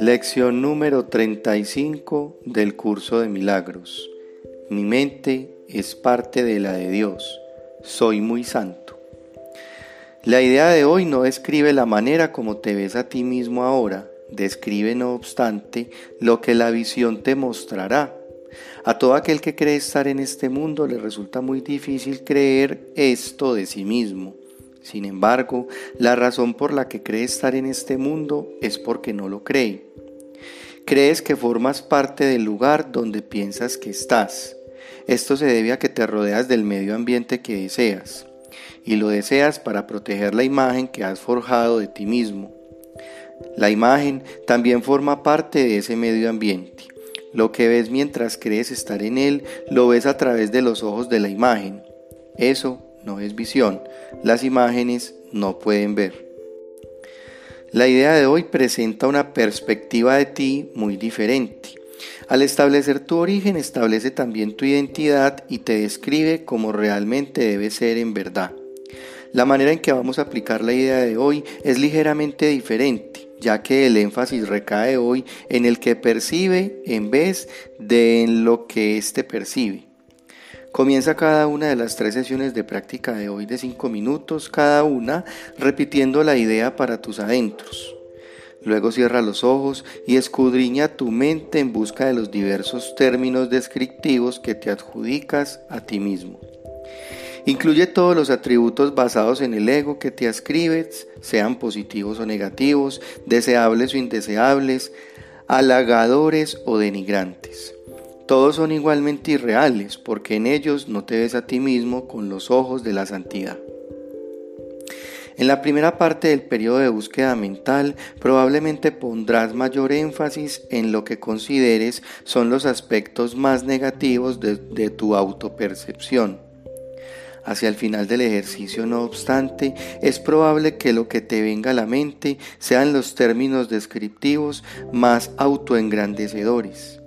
Lección número 35 del curso de milagros. Mi mente es parte de la de Dios. Soy muy santo. La idea de hoy no describe la manera como te ves a ti mismo ahora, describe no obstante lo que la visión te mostrará. A todo aquel que cree estar en este mundo le resulta muy difícil creer esto de sí mismo. Sin embargo, la razón por la que cree estar en este mundo es porque no lo cree. Crees que formas parte del lugar donde piensas que estás. Esto se debe a que te rodeas del medio ambiente que deseas, y lo deseas para proteger la imagen que has forjado de ti mismo. La imagen también forma parte de ese medio ambiente. Lo que ves mientras crees estar en él, lo ves a través de los ojos de la imagen. Eso no es visión. Las imágenes no pueden ver. La idea de hoy presenta una perspectiva de ti muy diferente. Al establecer tu origen, establece también tu identidad y te describe como realmente debe ser en verdad. La manera en que vamos a aplicar la idea de hoy es ligeramente diferente, ya que el énfasis recae hoy en el que percibe en vez de en lo que éste percibe. Comienza cada una de las tres sesiones de práctica de hoy de cinco minutos cada una, repitiendo la idea para tus adentros. Luego cierra los ojos y escudriña tu mente en busca de los diversos términos descriptivos que te adjudicas a ti mismo. Incluye todos los atributos basados en el ego que te ascribes, sean positivos o negativos, deseables o indeseables, halagadores o denigrantes. Todos son igualmente irreales porque en ellos no te ves a ti mismo con los ojos de la santidad. En la primera parte del periodo de búsqueda mental probablemente pondrás mayor énfasis en lo que consideres son los aspectos más negativos de, de tu autopercepción. Hacia el final del ejercicio, no obstante, es probable que lo que te venga a la mente sean los términos descriptivos más autoengrandecedores.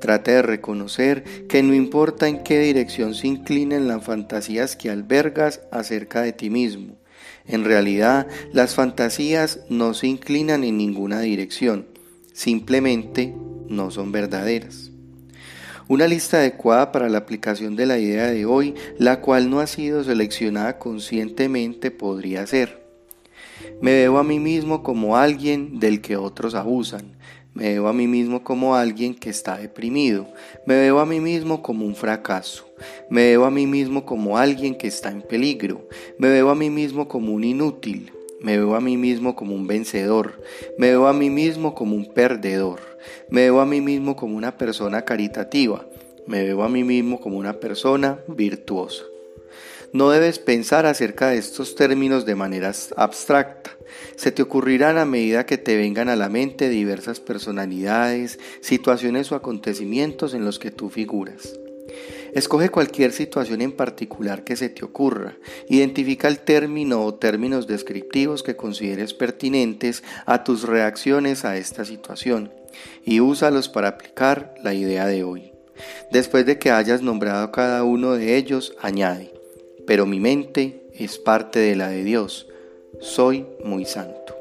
Trata de reconocer que no importa en qué dirección se inclinen las fantasías que albergas acerca de ti mismo. En realidad, las fantasías no se inclinan en ninguna dirección, simplemente no son verdaderas. Una lista adecuada para la aplicación de la idea de hoy, la cual no ha sido seleccionada conscientemente, podría ser. Me veo a mí mismo como alguien del que otros abusan. Me veo a mí mismo como alguien que está deprimido. Me veo a mí mismo como un fracaso. Me veo a mí mismo como alguien que está en peligro. Me veo a mí mismo como un inútil. Me veo a mí mismo como un vencedor. Me veo a mí mismo como un perdedor. Me veo a mí mismo como una persona caritativa. Me veo a mí mismo como una persona virtuosa. No debes pensar acerca de estos términos de manera abstracta. Se te ocurrirán a medida que te vengan a la mente diversas personalidades, situaciones o acontecimientos en los que tú figuras. Escoge cualquier situación en particular que se te ocurra. Identifica el término o términos descriptivos que consideres pertinentes a tus reacciones a esta situación y úsalos para aplicar la idea de hoy. Después de que hayas nombrado cada uno de ellos, añade pero mi mente es parte de la de Dios. Soy muy santo.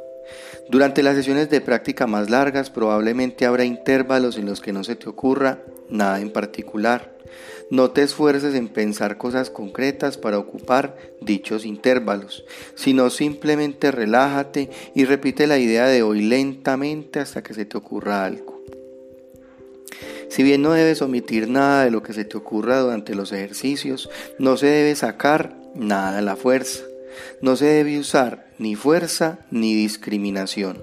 Durante las sesiones de práctica más largas probablemente habrá intervalos en los que no se te ocurra nada en particular. No te esfuerces en pensar cosas concretas para ocupar dichos intervalos, sino simplemente relájate y repite la idea de hoy lentamente hasta que se te ocurra algo. Si bien no debes omitir nada de lo que se te ocurra durante los ejercicios, no se debe sacar nada a la fuerza. No se debe usar ni fuerza ni discriminación.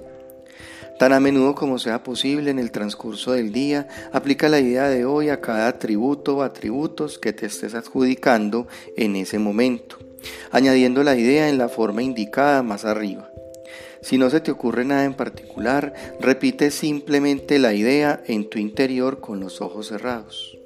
Tan a menudo como sea posible en el transcurso del día, aplica la idea de hoy a cada atributo o atributos que te estés adjudicando en ese momento, añadiendo la idea en la forma indicada más arriba. Si no se te ocurre nada en particular, repite simplemente la idea en tu interior con los ojos cerrados.